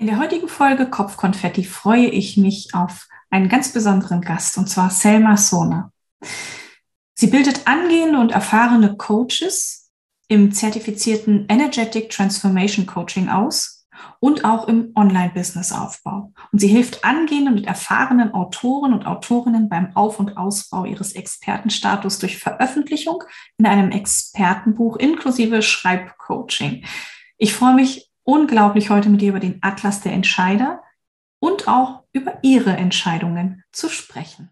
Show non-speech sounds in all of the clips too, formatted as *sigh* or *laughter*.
In der heutigen Folge Kopfkonfetti freue ich mich auf einen ganz besonderen Gast, und zwar Selma Sona. Sie bildet angehende und erfahrene Coaches im zertifizierten Energetic Transformation Coaching aus und auch im Online-Business-Aufbau. Und sie hilft angehenden und erfahrenen Autoren und Autorinnen beim Auf- und Ausbau ihres Expertenstatus durch Veröffentlichung in einem Expertenbuch inklusive Schreibcoaching. Ich freue mich unglaublich, heute mit dir über den Atlas der Entscheider und auch über ihre Entscheidungen zu sprechen.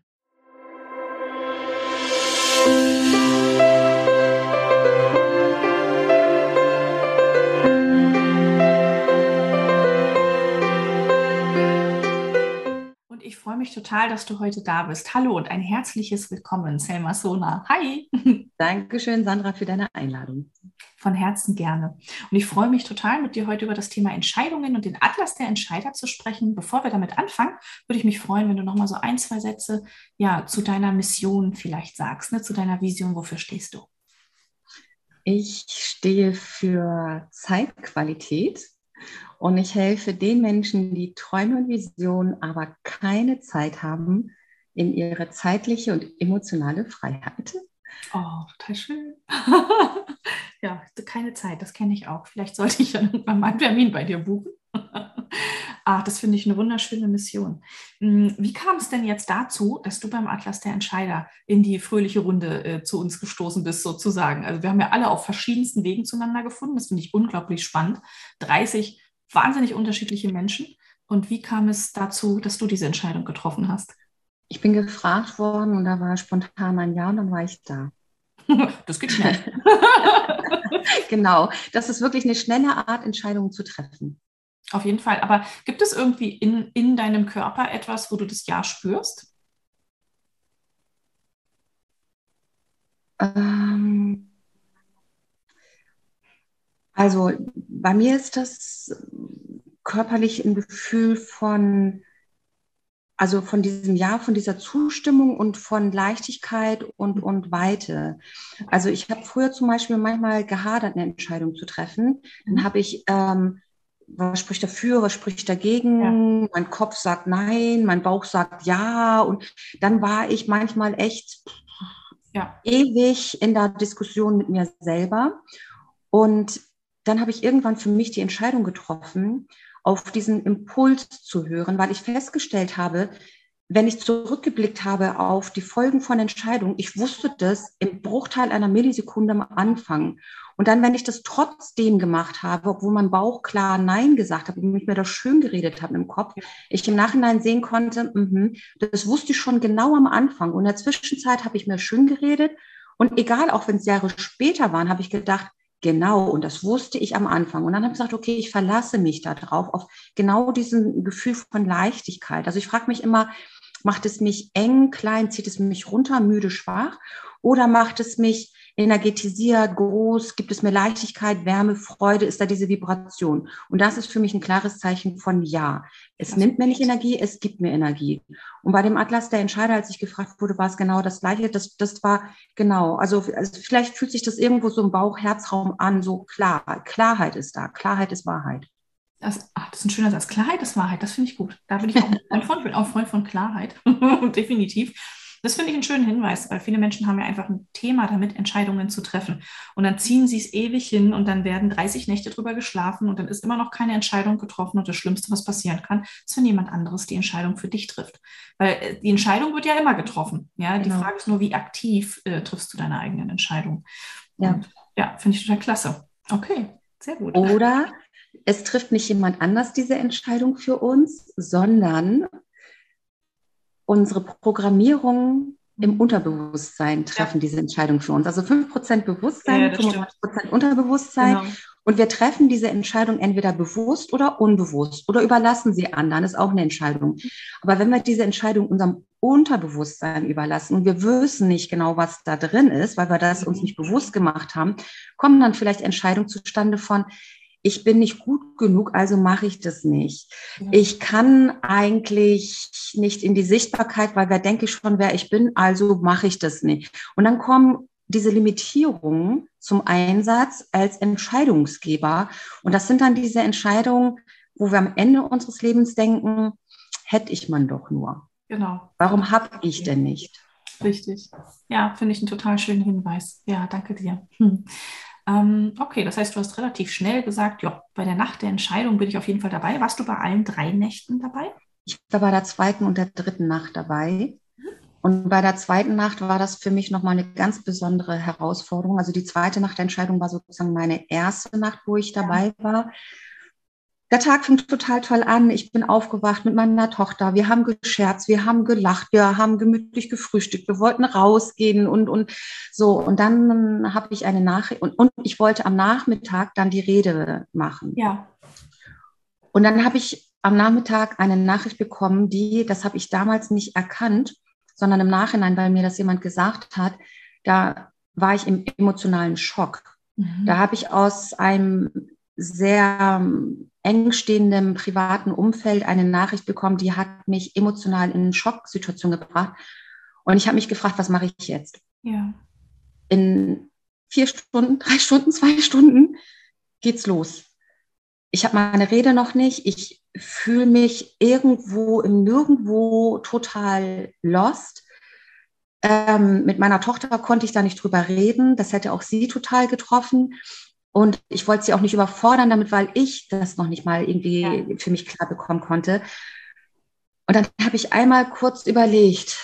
Und ich freue mich total, dass du heute da bist. Hallo und ein herzliches Willkommen, Selma Sona. Hi. *laughs* Dankeschön, Sandra, für deine Einladung von Herzen gerne. Und ich freue mich total, mit dir heute über das Thema Entscheidungen und den Atlas der Entscheider zu sprechen. Bevor wir damit anfangen, würde ich mich freuen, wenn du noch mal so ein, zwei Sätze ja, zu deiner Mission vielleicht sagst, ne, zu deiner Vision. Wofür stehst du? Ich stehe für Zeitqualität und ich helfe den Menschen, die Träume und Visionen, aber keine Zeit haben, in ihre zeitliche und emotionale Freiheit. Oh, total schön. *laughs* ja, keine Zeit, das kenne ich auch. Vielleicht sollte ich dann irgendwann mal einen Termin bei dir buchen. *laughs* ah, das finde ich eine wunderschöne Mission. Hm, wie kam es denn jetzt dazu, dass du beim Atlas der Entscheider in die fröhliche Runde äh, zu uns gestoßen bist, sozusagen? Also wir haben ja alle auf verschiedensten Wegen zueinander gefunden. Das finde ich unglaublich spannend. 30 wahnsinnig unterschiedliche Menschen. Und wie kam es dazu, dass du diese Entscheidung getroffen hast? Ich bin gefragt worden und da war spontan ein Ja und dann war ich da. *laughs* Das geht schnell. *laughs* genau, das ist wirklich eine schnelle Art, Entscheidungen zu treffen. Auf jeden Fall. Aber gibt es irgendwie in, in deinem Körper etwas, wo du das Ja spürst? Ähm, also bei mir ist das körperlich ein Gefühl von also von diesem Jahr, von dieser Zustimmung und von Leichtigkeit und, und Weite. Also ich habe früher zum Beispiel manchmal gehadert, eine Entscheidung zu treffen. Dann mhm. habe ich, ähm, was spricht dafür, was spricht dagegen? Ja. Mein Kopf sagt nein, mein Bauch sagt ja. Und dann war ich manchmal echt ja. ewig in der Diskussion mit mir selber. Und dann habe ich irgendwann für mich die Entscheidung getroffen, auf diesen Impuls zu hören, weil ich festgestellt habe, wenn ich zurückgeblickt habe auf die Folgen von Entscheidungen, ich wusste das im Bruchteil einer Millisekunde am Anfang. Und dann, wenn ich das trotzdem gemacht habe, obwohl mein Bauch klar Nein gesagt hat und mich mir das schön geredet habe im Kopf, ich im Nachhinein sehen konnte, mh, das wusste ich schon genau am Anfang. Und in der Zwischenzeit habe ich mir schön geredet. Und egal, auch wenn es Jahre später waren, habe ich gedacht, Genau, und das wusste ich am Anfang. Und dann habe ich gesagt, okay, ich verlasse mich darauf, auf genau diesen Gefühl von Leichtigkeit. Also ich frage mich immer, macht es mich eng, klein, zieht es mich runter, müde, schwach? Oder macht es mich energetisiert, groß, gibt es mir Leichtigkeit, Wärme, Freude, ist da diese Vibration. Und das ist für mich ein klares Zeichen von Ja. Es das nimmt mir nicht Energie, es gibt mir Energie. Und bei dem Atlas der Entscheider, als ich gefragt wurde, war es genau das Gleiche. Das, das war genau, also, also vielleicht fühlt sich das irgendwo so im Bauch-Herzraum an, so klar. Klarheit ist da, Klarheit ist Wahrheit. Das, ach, das ist ein schöner Satz. Klarheit ist Wahrheit, das finde ich gut. Da bin ich auch ein *laughs* Freund, bin auch Freund von Klarheit. *laughs* Definitiv. Das finde ich einen schönen Hinweis, weil viele Menschen haben ja einfach ein Thema damit, Entscheidungen zu treffen. Und dann ziehen sie es ewig hin und dann werden 30 Nächte drüber geschlafen und dann ist immer noch keine Entscheidung getroffen. Und das Schlimmste, was passieren kann, ist, wenn jemand anderes die Entscheidung für dich trifft. Weil äh, die Entscheidung wird ja immer getroffen. Ja, die genau. Frage ist nur, wie aktiv äh, triffst du deine eigenen Entscheidungen? Ja, und, ja finde ich total klasse. Okay, sehr gut. Oder es trifft nicht jemand anders diese Entscheidung für uns, sondern unsere Programmierung im mhm. Unterbewusstsein treffen ja. diese Entscheidung für uns. Also 5% Bewusstsein, ja, 95% Unterbewusstsein. Genau. Und wir treffen diese Entscheidung entweder bewusst oder unbewusst oder überlassen sie anderen, ist auch eine Entscheidung. Aber wenn wir diese Entscheidung unserem Unterbewusstsein überlassen und wir wissen nicht genau, was da drin ist, weil wir das uns mhm. nicht bewusst gemacht haben, kommen dann vielleicht Entscheidungen zustande von, ich bin nicht gut genug, also mache ich das nicht. Ja. Ich kann eigentlich nicht in die Sichtbarkeit, weil wer denke ich schon, wer ich bin, also mache ich das nicht. Und dann kommen diese Limitierungen zum Einsatz als Entscheidungsgeber. Und das sind dann diese Entscheidungen, wo wir am Ende unseres Lebens denken, hätte ich man doch nur. Genau. Warum habe ich denn nicht? Richtig. Ja, finde ich einen total schönen Hinweis. Ja, danke dir. Hm. Ähm, okay, das heißt, du hast relativ schnell gesagt, ja, bei der Nacht der Entscheidung bin ich auf jeden Fall dabei. Warst du bei allen drei Nächten dabei? Ich war bei der zweiten und der dritten Nacht dabei. Und bei der zweiten Nacht war das für mich nochmal eine ganz besondere Herausforderung. Also die zweite Nacht der Entscheidung war sozusagen meine erste Nacht, wo ich dabei ja. war. Der Tag fing total toll an. Ich bin aufgewacht mit meiner Tochter. Wir haben gescherzt, wir haben gelacht, wir haben gemütlich gefrühstückt, wir wollten rausgehen und, und so. Und dann habe ich eine Nachricht und, und ich wollte am Nachmittag dann die Rede machen. Ja. Und dann habe ich am Nachmittag eine Nachricht bekommen, die, das habe ich damals nicht erkannt, sondern im Nachhinein, weil mir das jemand gesagt hat, da war ich im emotionalen Schock. Mhm. Da habe ich aus einem sehr engstehenden privaten Umfeld eine Nachricht bekommen, die hat mich emotional in eine Schocksituation gebracht. Und ich habe mich gefragt, was mache ich jetzt? Ja. In vier Stunden, *laughs* drei Stunden, zwei Stunden geht's los. Ich habe meine Rede noch nicht. Ich fühle mich irgendwo im Nirgendwo total lost. Ähm, mit meiner Tochter konnte ich da nicht drüber reden. Das hätte auch sie total getroffen. Und ich wollte sie auch nicht überfordern damit, weil ich das noch nicht mal irgendwie ja. für mich klar bekommen konnte. Und dann habe ich einmal kurz überlegt,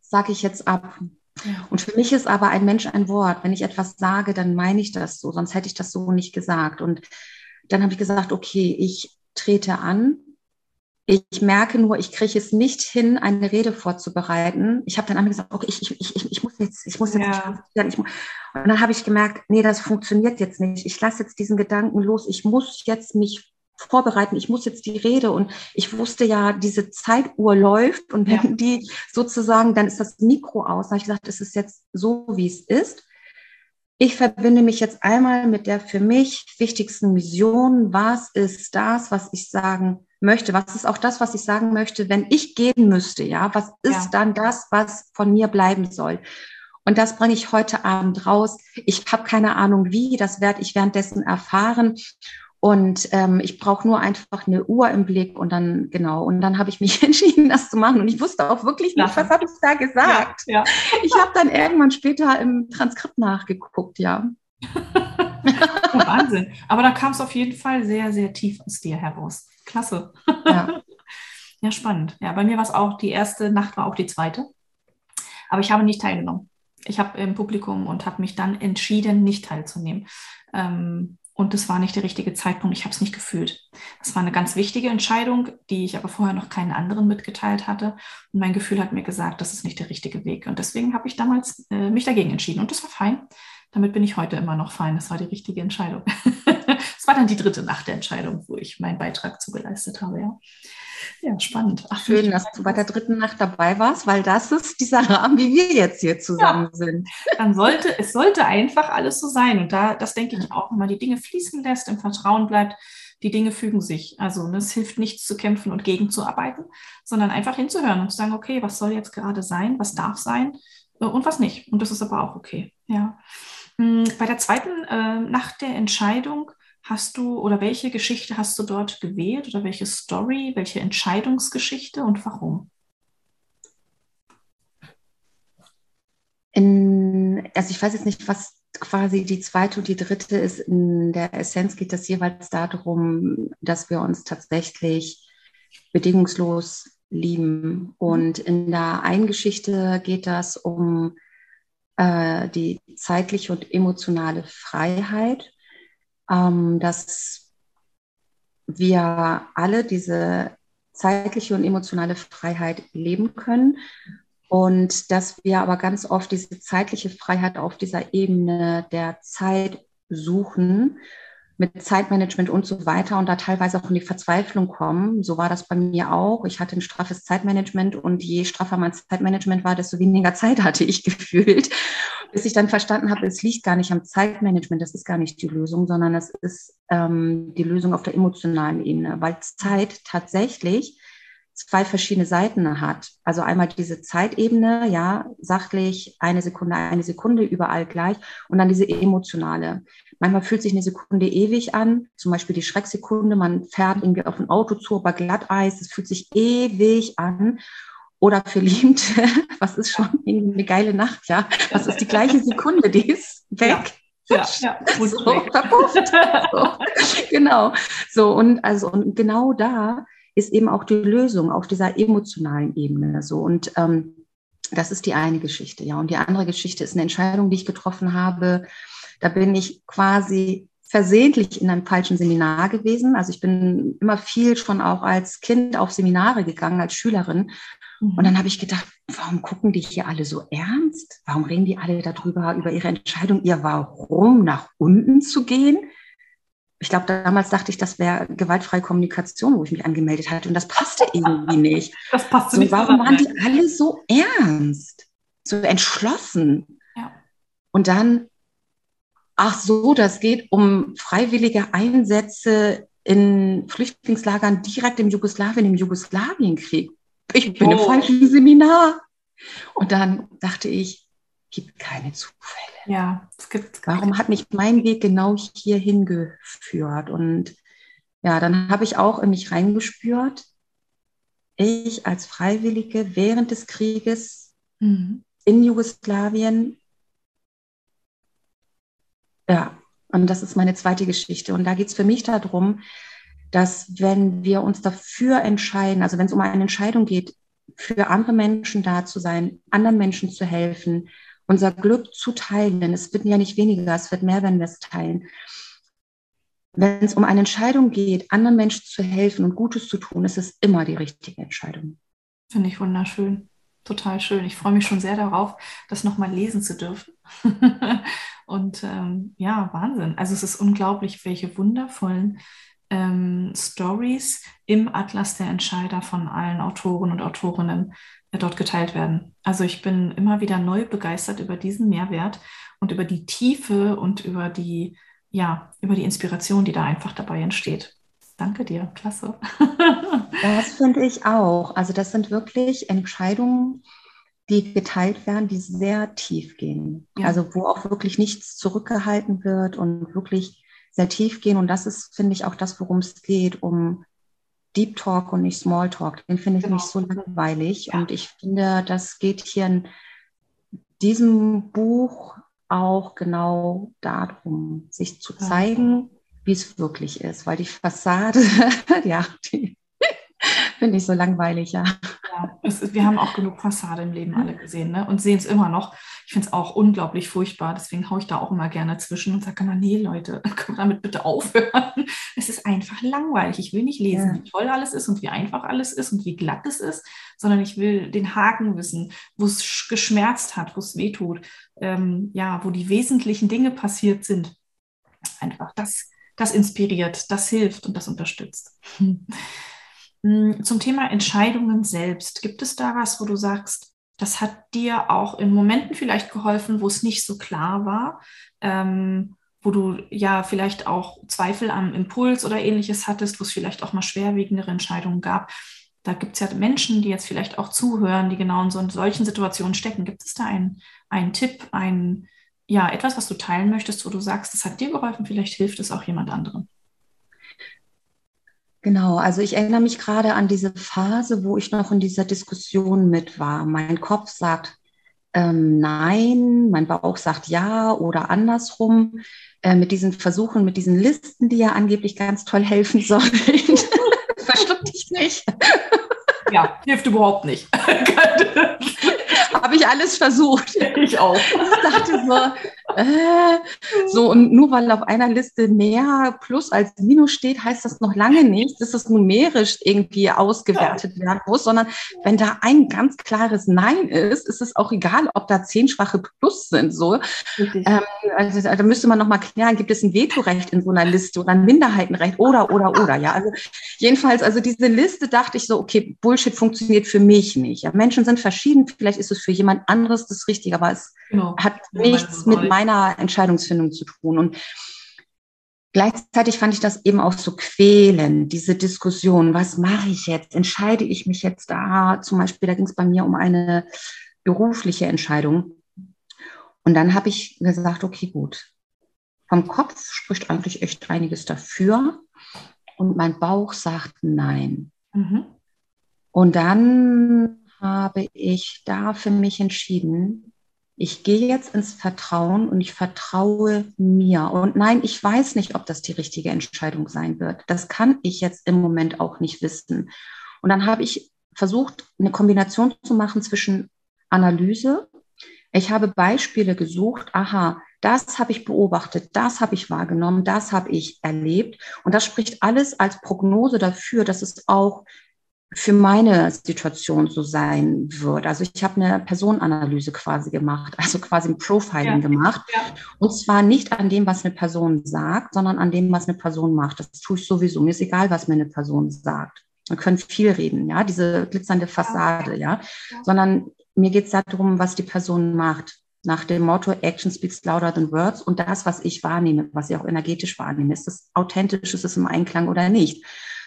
sage ich jetzt ab. Ja. Und für mich ist aber ein Mensch ein Wort. Wenn ich etwas sage, dann meine ich das so, sonst hätte ich das so nicht gesagt. Und dann habe ich gesagt, okay, ich trete an ich merke nur, ich kriege es nicht hin, eine Rede vorzubereiten. Ich habe dann einmal gesagt, okay, ich, ich, ich, ich muss jetzt, ich muss jetzt, ja. ich, muss. und dann habe ich gemerkt, nee, das funktioniert jetzt nicht. Ich lasse jetzt diesen Gedanken los. Ich muss jetzt mich vorbereiten. Ich muss jetzt die Rede und ich wusste ja, diese Zeituhr läuft und wenn ja. die sozusagen, dann ist das Mikro aus. Da habe ich gesagt, es ist jetzt so, wie es ist. Ich verbinde mich jetzt einmal mit der für mich wichtigsten Mission. Was ist das, was ich sagen möchte? Was ist auch das, was ich sagen möchte, wenn ich gehen müsste? Ja, was ist ja. dann das, was von mir bleiben soll? Und das bringe ich heute Abend raus. Ich habe keine Ahnung, wie. Das werde ich währenddessen erfahren. Und ähm, ich brauche nur einfach eine Uhr im Blick und dann, genau, und dann habe ich mich *laughs* entschieden, das zu machen. Und ich wusste auch wirklich nicht, was habe ich da gesagt. Ja, ja. Ich habe dann irgendwann später im Transkript nachgeguckt, *laughs* ja. Wahnsinn. Aber da kam es auf jeden Fall sehr, sehr tief aus dir heraus. Klasse. Ja. *laughs* ja, spannend. Ja, bei mir war es auch, die erste Nacht war auch die zweite. Aber ich habe nicht teilgenommen. Ich habe im Publikum und habe mich dann entschieden, nicht teilzunehmen. Ähm, und das war nicht der richtige Zeitpunkt. Ich habe es nicht gefühlt. Das war eine ganz wichtige Entscheidung, die ich aber vorher noch keinen anderen mitgeteilt hatte. Und mein Gefühl hat mir gesagt, das ist nicht der richtige Weg. Und deswegen habe ich damals äh, mich dagegen entschieden. Und das war fein. Damit bin ich heute immer noch fein. Das war die richtige Entscheidung. *laughs* Es war dann die dritte Nacht der Entscheidung, wo ich meinen Beitrag zugeleistet habe. Ja, ja spannend. Ach, Schön, dass du bei der dritten Nacht dabei warst, weil das ist dieser *laughs* Rahmen, wie wir jetzt hier zusammen ja. sind. Dann sollte, es sollte einfach alles so sein. Und da, das denke ich auch, wenn man die Dinge fließen lässt, im Vertrauen bleibt, die Dinge fügen sich. Also ne, es hilft nichts zu kämpfen und gegenzuarbeiten, sondern einfach hinzuhören und zu sagen, okay, was soll jetzt gerade sein, was darf sein äh, und was nicht. Und das ist aber auch okay. Ja. Hm, bei der zweiten äh, Nacht der Entscheidung hast du oder welche Geschichte hast du dort gewählt oder welche Story, welche Entscheidungsgeschichte und warum? In, also ich weiß jetzt nicht, was quasi die zweite und die dritte ist. In der Essenz geht es jeweils darum, dass wir uns tatsächlich bedingungslos lieben. Und in der einen Geschichte geht das um äh, die zeitliche und emotionale Freiheit, ähm, dass wir alle diese zeitliche und emotionale Freiheit leben können und dass wir aber ganz oft diese zeitliche Freiheit auf dieser Ebene der Zeit suchen mit Zeitmanagement und so weiter und da teilweise auch in die Verzweiflung kommen. So war das bei mir auch. Ich hatte ein straffes Zeitmanagement und je straffer mein Zeitmanagement war, desto weniger *laughs* Zeit hatte ich gefühlt. Bis ich dann verstanden habe, es liegt gar nicht am Zeitmanagement, das ist gar nicht die Lösung, sondern es ist ähm, die Lösung auf der emotionalen Ebene, weil Zeit tatsächlich zwei verschiedene Seiten hat. Also einmal diese Zeitebene, ja, sachlich, eine Sekunde, eine Sekunde, überall gleich, und dann diese emotionale. Manchmal fühlt sich eine Sekunde ewig an, zum Beispiel die Schrecksekunde, man fährt irgendwie auf ein Auto zu, bei Glatteis, es fühlt sich ewig an. Oder Liebende, *laughs* was ist schon eine geile Nacht, ja? Was ist die gleiche Sekunde, die ist weg. Ja, ja, ja. *laughs* So, verpufft. *laughs* so. Genau. So, und also, und genau da ist eben auch die Lösung auf dieser emotionalen Ebene. So, und ähm, das ist die eine Geschichte, ja. Und die andere Geschichte ist eine Entscheidung, die ich getroffen habe, da bin ich quasi versehentlich in einem falschen Seminar gewesen. Also ich bin immer viel schon auch als Kind auf Seminare gegangen, als Schülerin. Mhm. Und dann habe ich gedacht, warum gucken die hier alle so ernst? Warum reden die alle darüber, über ihre Entscheidung, ihr Warum nach unten zu gehen? Ich glaube, damals dachte ich, das wäre gewaltfreie Kommunikation, wo ich mich angemeldet hatte. Und das passte irgendwie nicht. *laughs* Das passte so, nicht. Warum waren die alle so ernst, so entschlossen? Ja. Und dann ach so, das geht um freiwillige Einsätze in Flüchtlingslagern direkt im Jugoslawien, im Jugoslawienkrieg. Ich bin oh. im falschen Seminar. Und dann dachte ich, gibt keine Zufälle. Ja, es gibt. Warum hat mich mein Weg genau hier hingeführt? Und ja, dann habe ich auch in mich reingespürt. Ich als Freiwillige während des Krieges mhm. in Jugoslawien ja, und das ist meine zweite Geschichte. Und da geht es für mich darum, dass wenn wir uns dafür entscheiden, also wenn es um eine Entscheidung geht, für andere Menschen da zu sein, anderen Menschen zu helfen, unser Glück zu teilen, es wird ja nicht weniger, es wird mehr, wenn wir es teilen. Wenn es um eine Entscheidung geht, anderen Menschen zu helfen und Gutes zu tun, ist es immer die richtige Entscheidung. Finde ich wunderschön. Total schön. Ich freue mich schon sehr darauf, das nochmal lesen zu dürfen. *laughs* Und ähm, ja, Wahnsinn. Also es ist unglaublich, welche wundervollen ähm, Stories im Atlas der Entscheider von allen Autoren und Autorinnen dort geteilt werden. Also ich bin immer wieder neu begeistert über diesen Mehrwert und über die Tiefe und über die, ja, über die Inspiration, die da einfach dabei entsteht. Danke dir, klasse. *laughs* das finde ich auch. Also das sind wirklich Entscheidungen, die geteilt werden, die sehr tief gehen. Ja. Also wo auch wirklich nichts zurückgehalten wird und wirklich sehr tief gehen. Und das ist, finde ich, auch das, worum es geht, um Deep Talk und nicht Small Talk. Den finde ich genau. nicht so langweilig. Ja. Und ich finde, das geht hier in diesem Buch auch genau darum, sich zu zeigen, wie es wirklich ist. Weil die Fassade, *laughs* ja, die *laughs* finde ich so langweilig, ja. Ja, ist, wir haben auch genug Fassade im Leben alle gesehen ne? und sehen es immer noch. Ich finde es auch unglaublich furchtbar, deswegen haue ich da auch immer gerne zwischen und sage immer, nee Leute, *laughs* können wir damit bitte aufhören. *laughs* Es ist einfach langweilig. Ich will nicht lesen, ja. wie toll alles ist und wie einfach alles ist und wie glatt es ist, sondern ich will den Haken wissen, wo es geschmerzt hat, wo es wehtut, ähm, ja, wo die wesentlichen Dinge passiert sind. Einfach das, das inspiriert, das hilft und das unterstützt. *laughs* Hm, zum Thema Entscheidungen selbst, gibt es da was, wo du sagst, das hat dir auch in Momenten vielleicht geholfen, wo es nicht so klar war, ähm, wo du ja vielleicht auch Zweifel am Impuls oder ähnliches hattest, wo es vielleicht auch mal schwerwiegendere Entscheidungen gab. Da gibt es ja Menschen, die jetzt vielleicht auch zuhören, die genau in so in solchen Situationen stecken. Gibt es da einen, einen Tipp, ein, ja, etwas, was du teilen möchtest, wo du sagst, das hat dir geholfen, vielleicht hilft es auch jemand anderem? Genau, also ich erinnere mich gerade an diese Phase, wo ich noch in dieser Diskussion mit war. Mein Kopf sagt ähm, nein, mein Bauch sagt ja oder andersrum. Äh, mit diesen Versuchen, mit diesen Listen, die ja angeblich ganz toll helfen sollen. *laughs* Verstimmt dich nicht. Ja, hilft überhaupt nicht. *laughs* Habe ich alles versucht. Ich auch. Ich dachte so, äh, *laughs* so, und nur weil auf einer Liste mehr Plus als Minus steht, heißt das noch lange nicht, dass es numerisch irgendwie ausgewertet werden muss, sondern wenn da ein ganz klares Nein ist, ist es auch egal, ob da zehn schwache Plus sind. So. Ähm, also, da müsste man nochmal klären, gibt es ein Vetorecht in so einer Liste oder ein Minderheitenrecht oder, oder, oder. Ja, also jedenfalls, also diese Liste dachte ich so, okay, Bullshit funktioniert für mich nicht. Ja, Menschen sind verschieden, vielleicht ist es für jemand anderes das Richtige, aber es genau. hat nichts mit meiner Entscheidungsfindung zu tun. Und gleichzeitig fand ich das eben auch so quälend, diese Diskussion, was mache ich jetzt? Entscheide ich mich jetzt da? Zum Beispiel, da ging es bei mir um eine berufliche Entscheidung. Und dann habe ich gesagt, okay, gut, vom Kopf spricht eigentlich echt einiges dafür und mein Bauch sagt nein. Mhm. Und dann habe ich da für mich entschieden, ich gehe jetzt ins Vertrauen und ich vertraue mir. Und nein, ich weiß nicht, ob das die richtige Entscheidung sein wird. Das kann ich jetzt im Moment auch nicht wissen. Und dann habe ich versucht, eine Kombination zu machen zwischen Analyse. Ich habe Beispiele gesucht. Aha, das habe ich beobachtet, das habe ich wahrgenommen, das habe ich erlebt. Und das spricht alles als Prognose dafür, dass es auch für meine Situation so sein wird. Also ich habe eine Personenanalyse quasi gemacht, also quasi ein Profiling ja. gemacht. Ja. Und zwar nicht an dem, was eine Person sagt, sondern an dem, was eine Person macht. Das tue ich sowieso. Mir ist egal, was mir eine Person sagt. Man können viel reden, ja, diese glitzernde Fassade, ja. ja. Sondern mir geht es darum, was die Person macht. Nach dem Motto Action speaks louder than words und das, was ich wahrnehme, was ich auch energetisch wahrnehme, ist das authentisch, ist es im Einklang oder nicht?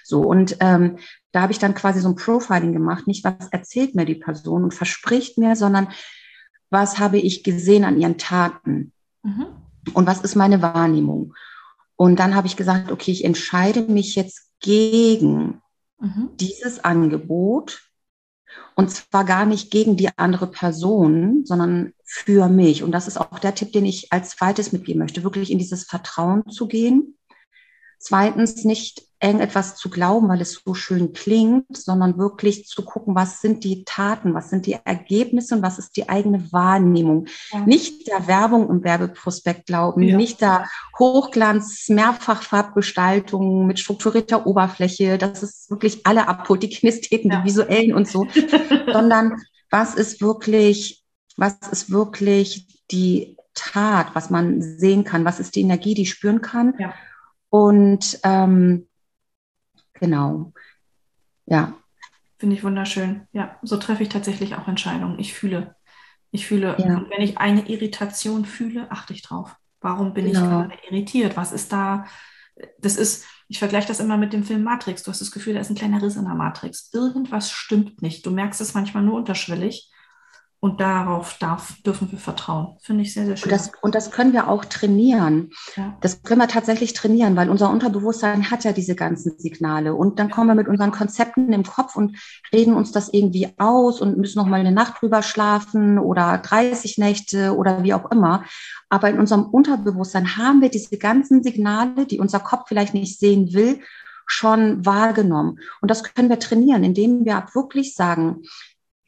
So, und ähm, da habe ich dann quasi so ein Profiling gemacht, nicht was erzählt mir die Person und verspricht mir, sondern was habe ich gesehen an ihren Taten mhm. und was ist meine Wahrnehmung. Und dann habe ich gesagt, okay, ich entscheide mich jetzt gegen mhm. dieses Angebot und zwar gar nicht gegen die andere Person, sondern für mich. Und das ist auch der Tipp, den ich als zweites mitgeben möchte, wirklich in dieses Vertrauen zu gehen. Zweitens nicht irgendetwas zu glauben, weil es so schön klingt, sondern wirklich zu gucken, was sind die Taten, was sind die Ergebnisse und was ist die eigene Wahrnehmung. Ja. Nicht der Werbung im Werbeprospekt glauben, ja. nicht der Hochglanz, Mehrfachfarbgestaltung mit strukturierter Oberfläche, das ist wirklich alle abholt, die Kinestheten, ja. die visuellen und so, *laughs* sondern was ist wirklich, was ist wirklich die Tat, was man sehen kann, was ist die Energie, die spüren kann. Und ähm, Genau. Ja. Finde ich wunderschön. Ja, so treffe ich tatsächlich auch Entscheidungen. Ich fühle. Ich fühle, ja. wenn ich eine Irritation fühle, achte ich drauf. Warum bin genau. ich gerade irritiert? Was ist da? Das ist, ich vergleiche das immer mit dem Film Matrix. Du hast das Gefühl, da ist ein kleiner Riss in der Matrix. Irgendwas stimmt nicht. Du merkst es manchmal nur unterschwellig. Und darauf darf, dürfen wir vertrauen. Finde ich sehr, sehr schön. Und das, und das können wir auch trainieren. Ja. Das können wir tatsächlich trainieren, weil unser Unterbewusstsein hat ja diese ganzen Signale. Und dann kommen wir mit unseren Konzepten im Kopf und reden uns das irgendwie aus und müssen noch mal eine Nacht drüber schlafen oder 30 Nächte oder wie auch immer. Aber in unserem Unterbewusstsein haben wir diese ganzen Signale, die unser Kopf vielleicht nicht sehen will, schon wahrgenommen. Und das können wir trainieren, indem wir wirklich sagen,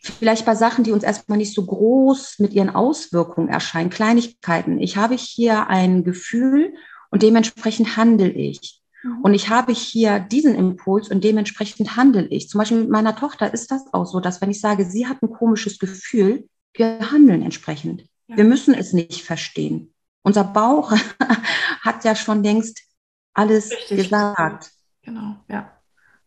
vielleicht bei Sachen, die uns erstmal nicht so groß mit ihren Auswirkungen erscheinen, Kleinigkeiten. Ich habe hier ein Gefühl und dementsprechend handle ich. Mhm. Und ich habe hier diesen Impuls und dementsprechend handle ich. Zum Beispiel mit meiner Tochter ist das auch so, dass wenn ich sage, sie hat ein komisches Gefühl, wir handeln entsprechend. Ja. Wir müssen es nicht verstehen. Unser Bauch *laughs* hat ja schon längst alles Richtig. gesagt. Genau, ja.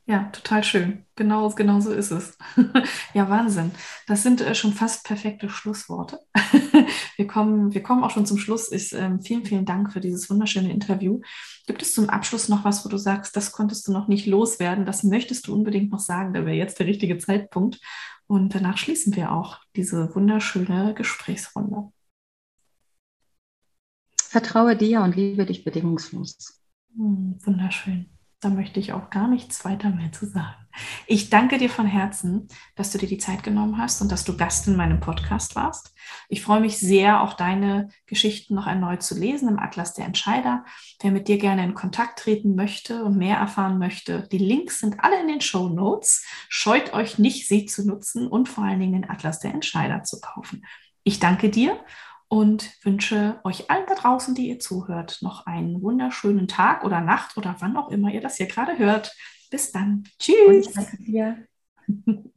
Ja, total schön. Genau, genau so ist es. *laughs* ja, Wahnsinn. Das sind äh, schon fast perfekte Schlussworte. *laughs* wir, kommen, wir kommen auch schon zum Schluss. Ich, äh, vielen, vielen Dank für dieses wunderschöne Interview. Gibt es zum Abschluss noch was, wo du sagst, das konntest du noch nicht loswerden? Das möchtest du unbedingt noch sagen. Da wäre jetzt der richtige Zeitpunkt. Und danach schließen wir auch diese wunderschöne Gesprächsrunde. Vertraue dir und liebe dich bedingungslos. Hm, wunderschön. Da möchte ich auch gar nichts weiter mehr zu sagen. Ich danke dir von Herzen, dass du dir die Zeit genommen hast und dass du Gast in meinem Podcast warst. Ich freue mich sehr, auch deine Geschichten noch erneut zu lesen im Atlas der Entscheider. Wer mit dir gerne in Kontakt treten möchte und mehr erfahren möchte, die Links sind alle in den Show Notes. Scheut euch nicht, sie zu nutzen und vor allen Dingen den Atlas der Entscheider zu kaufen. Ich danke dir und wünsche euch allen da draußen, die ihr zuhört, noch einen wunderschönen Tag oder Nacht oder wann auch immer ihr das hier gerade hört. Bis dann. Tschüss. Und danke dir. *laughs*